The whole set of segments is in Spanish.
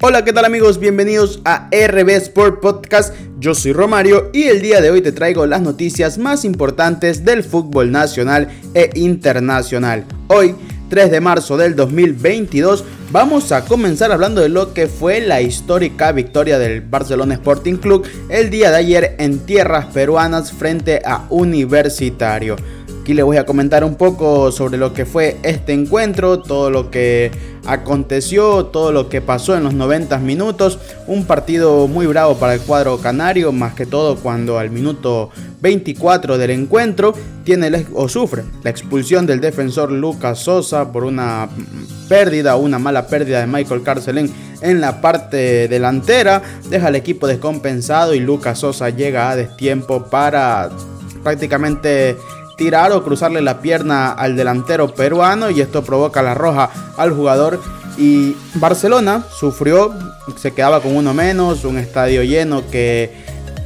Hola, ¿qué tal amigos? Bienvenidos a RB Sport Podcast. Yo soy Romario y el día de hoy te traigo las noticias más importantes del fútbol nacional e internacional. Hoy, 3 de marzo del 2022, vamos a comenzar hablando de lo que fue la histórica victoria del Barcelona Sporting Club el día de ayer en tierras peruanas frente a Universitario. Aquí les voy a comentar un poco sobre lo que fue este encuentro, todo lo que aconteció, todo lo que pasó en los 90 minutos. Un partido muy bravo para el cuadro canario, más que todo cuando al minuto 24 del encuentro tiene o sufre la expulsión del defensor Lucas Sosa por una pérdida, una mala pérdida de Michael Carcelén en la parte delantera. Deja al equipo descompensado y Lucas Sosa llega a destiempo para prácticamente tirar o cruzarle la pierna al delantero peruano y esto provoca la roja al jugador y Barcelona sufrió, se quedaba con uno menos, un estadio lleno que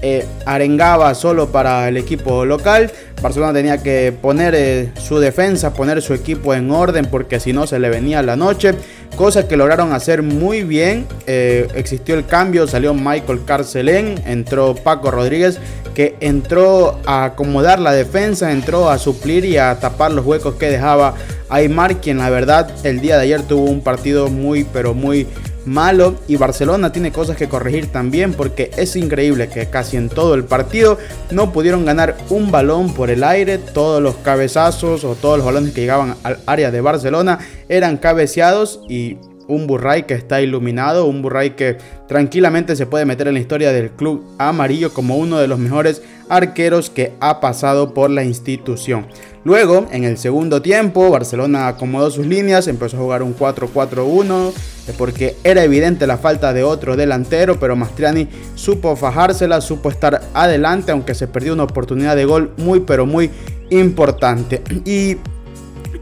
eh, arengaba solo para el equipo local. Barcelona tenía que poner eh, su defensa, poner su equipo en orden porque si no se le venía la noche. Cosa que lograron hacer muy bien. Eh, existió el cambio, salió Michael Carcelén, entró Paco Rodríguez que entró a acomodar la defensa, entró a suplir y a tapar los huecos que dejaba Aymar, quien la verdad el día de ayer tuvo un partido muy pero muy malo y Barcelona tiene cosas que corregir también porque es increíble que casi en todo el partido no pudieron ganar un balón por el aire, todos los cabezazos o todos los balones que llegaban al área de Barcelona eran cabeceados y un Burray que está iluminado, un Burray que tranquilamente se puede meter en la historia del club amarillo como uno de los mejores arqueros que ha pasado por la institución. Luego, en el segundo tiempo, Barcelona acomodó sus líneas, empezó a jugar un 4-4-1 eh, porque era evidente la falta de otro delantero, pero Mastriani supo fajársela, supo estar adelante, aunque se perdió una oportunidad de gol muy, pero muy importante. Y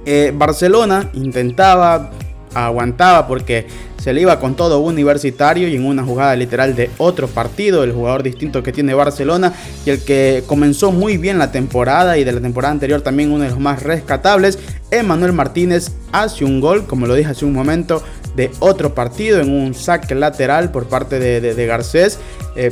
eh, Barcelona intentaba aguantaba porque se le iba con todo universitario y en una jugada literal de otro partido, el jugador distinto que tiene Barcelona y el que comenzó muy bien la temporada y de la temporada anterior también uno de los más rescatables, Emanuel Martínez hace un gol, como lo dije hace un momento, de otro partido en un saque lateral por parte de, Garcés eh,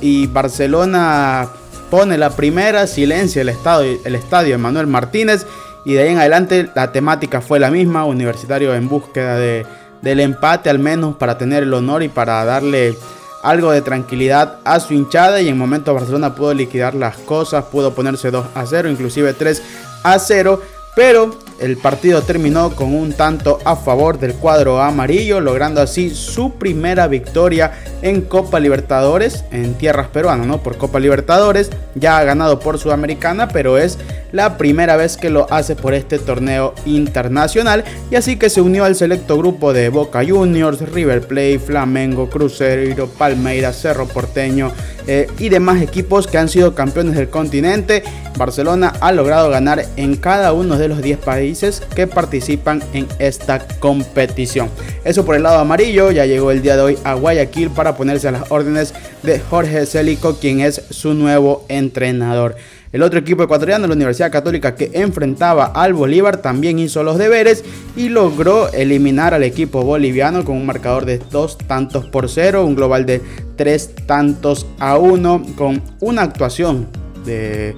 y Barcelona pone la primera, silencia el estadio, el estadio Emanuel Martínez y de ahí en adelante la temática fue la misma, Universitario en búsqueda de, del empate al menos para tener el honor y para darle algo de tranquilidad a su hinchada y en momento Barcelona pudo liquidar las cosas, pudo ponerse 2 a 0, inclusive 3 a 0, pero el partido terminó con un tanto a favor del cuadro amarillo, logrando así su primera victoria en Copa Libertadores en tierras peruanas, ¿no? Por Copa Libertadores, ya ha ganado por Sudamericana, pero es la primera vez que lo hace por este torneo internacional y así que se unió al selecto grupo de Boca Juniors, River Plate, Flamengo, Cruzeiro, Palmeiras, Cerro Porteño eh, y demás equipos que han sido campeones del continente. Barcelona ha logrado ganar en cada uno de los 10 países que participan en esta competición. Eso por el lado amarillo, ya llegó el día de hoy a Guayaquil para ponerse a las órdenes de Jorge Célico, quien es su nuevo entrenador. El otro equipo ecuatoriano, la Universidad Católica, que enfrentaba al Bolívar, también hizo los deberes y logró eliminar al equipo boliviano con un marcador de dos tantos por cero, un global de tres tantos a uno, con una actuación de,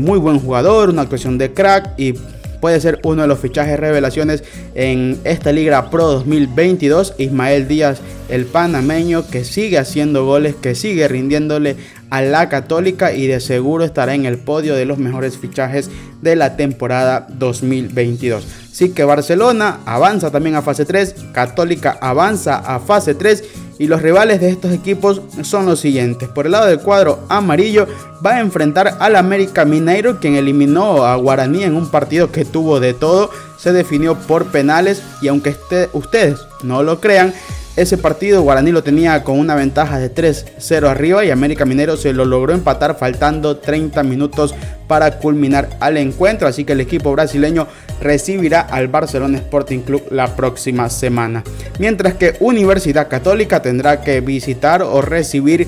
muy buen jugador, una actuación de crack y puede ser uno de los fichajes revelaciones en esta Liga Pro 2022. Ismael Díaz, el panameño, que sigue haciendo goles, que sigue rindiéndole a la Católica y de seguro estará en el podio de los mejores fichajes de la temporada 2022. Así que Barcelona avanza también a fase 3, Católica avanza a fase 3 y los rivales de estos equipos son los siguientes. Por el lado del cuadro amarillo va a enfrentar al América Mineiro, quien eliminó a Guaraní en un partido que tuvo de todo. Se definió por penales y aunque este, ustedes no lo crean, ese partido Guaraní lo tenía con una ventaja de 3-0 arriba y América Minero se lo logró empatar faltando 30 minutos para culminar al encuentro. Así que el equipo brasileño recibirá al Barcelona Sporting Club la próxima semana. Mientras que Universidad Católica tendrá que visitar o recibir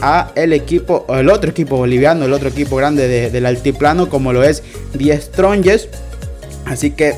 a el equipo, el otro equipo boliviano, el otro equipo grande del altiplano como lo es Diez Tronjes. Así que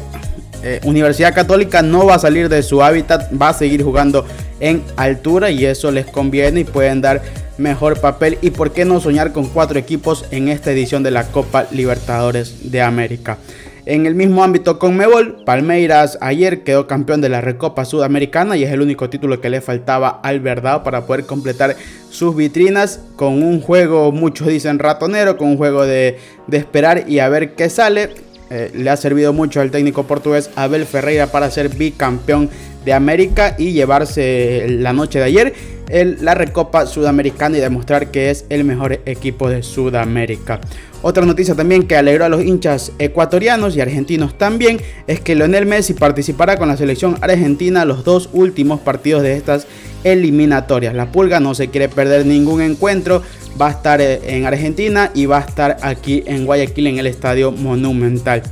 eh, Universidad Católica no va a salir de su hábitat, va a seguir jugando en altura y eso les conviene y pueden dar mejor papel y por qué no soñar con cuatro equipos en esta edición de la Copa Libertadores de América. En el mismo ámbito con Mebol, Palmeiras ayer quedó campeón de la Recopa Sudamericana y es el único título que le faltaba al Verdad para poder completar sus vitrinas con un juego, muchos dicen ratonero, con un juego de, esperar y a ver qué sale. Eh, le ha servido mucho al técnico portugués Abel Ferreira para ser bicampeón de América y llevarse la noche de ayer la Recopa Sudamericana y demostrar que es el mejor equipo de Sudamérica. Otra noticia también que alegró a los hinchas ecuatorianos y argentinos también es que Lionel Messi participará con la selección argentina los dos últimos partidos de estas eliminatorias. La Pulga no se quiere perder ningún encuentro, va a estar eh, en Argentina y va a estar aquí en Guayaquil en el Estadio Monumental.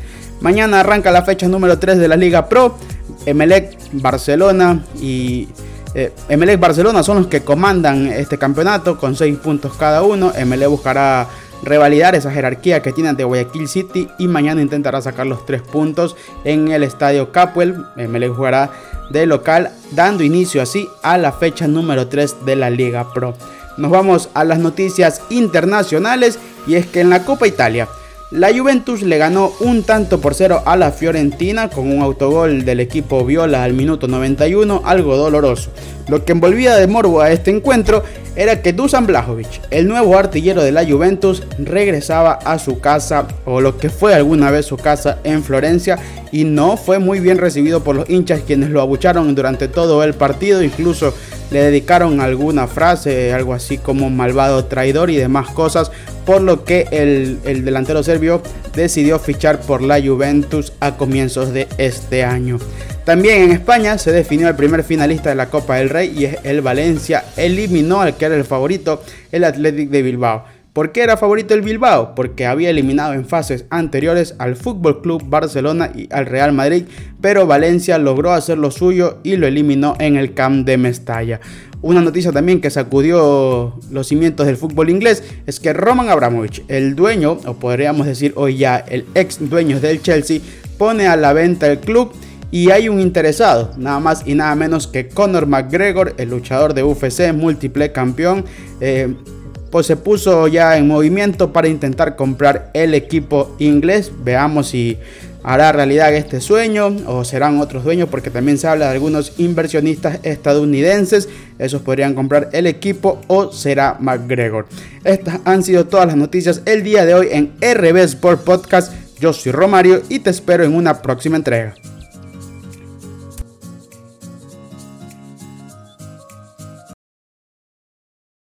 Mañana arranca la fecha número 3 de la Liga Pro. Emelec, Barcelona y eh, Emelec Barcelona son los que comandan este campeonato con 6 puntos cada uno. Emelec buscará revalidar esa jerarquía que tiene ante Guayaquil City y mañana intentará sacar los 3 puntos en el estadio Capwell. Emelec jugará de local dando inicio así a la fecha número 3 de la Liga Pro. Nos vamos a las noticias internacionales y es que en la Copa Italia la Juventus le ganó un tanto por cero a la Fiorentina con un autogol del equipo Viola al minuto 91, algo doloroso. Lo que envolvía de morbo a este encuentro era que Dusan Blajovic, el nuevo artillero de la Juventus, regresaba a su casa o lo que fue alguna vez su casa en Florencia y no fue muy bien recibido por los hinchas quienes lo abucharon durante todo el partido, incluso le dedicaron alguna frase, algo así como malvado traidor y demás cosas, por lo que el, el delantero serbio decidió fichar por la Juventus a comienzos de este año. También en España se definió el primer finalista de la Copa del Rey y es el Valencia. Eliminó al que era el favorito, el Athletic de Bilbao. ¿Por qué era favorito el Bilbao? Porque había eliminado en fases anteriores al Fútbol Club Barcelona y al Real Madrid, pero Valencia logró hacer lo suyo y lo eliminó en el Camp de Mestalla. Una noticia también que sacudió los cimientos del fútbol inglés es que Roman Abramovich, el dueño, o podríamos decir hoy ya el ex dueño del Chelsea, pone a la venta el club y hay un interesado, nada más y nada menos que Conor McGregor, el luchador de UFC, múltiple campeón. Eh, pues se puso ya en movimiento para intentar comprar el equipo inglés. Veamos si hará realidad este sueño o serán otros dueños porque también se habla de algunos inversionistas estadounidenses. Esos podrían comprar el equipo o será McGregor. Estas han sido todas las noticias el día de hoy en RB Sport Podcast. Yo soy Romario y te espero en una próxima entrega.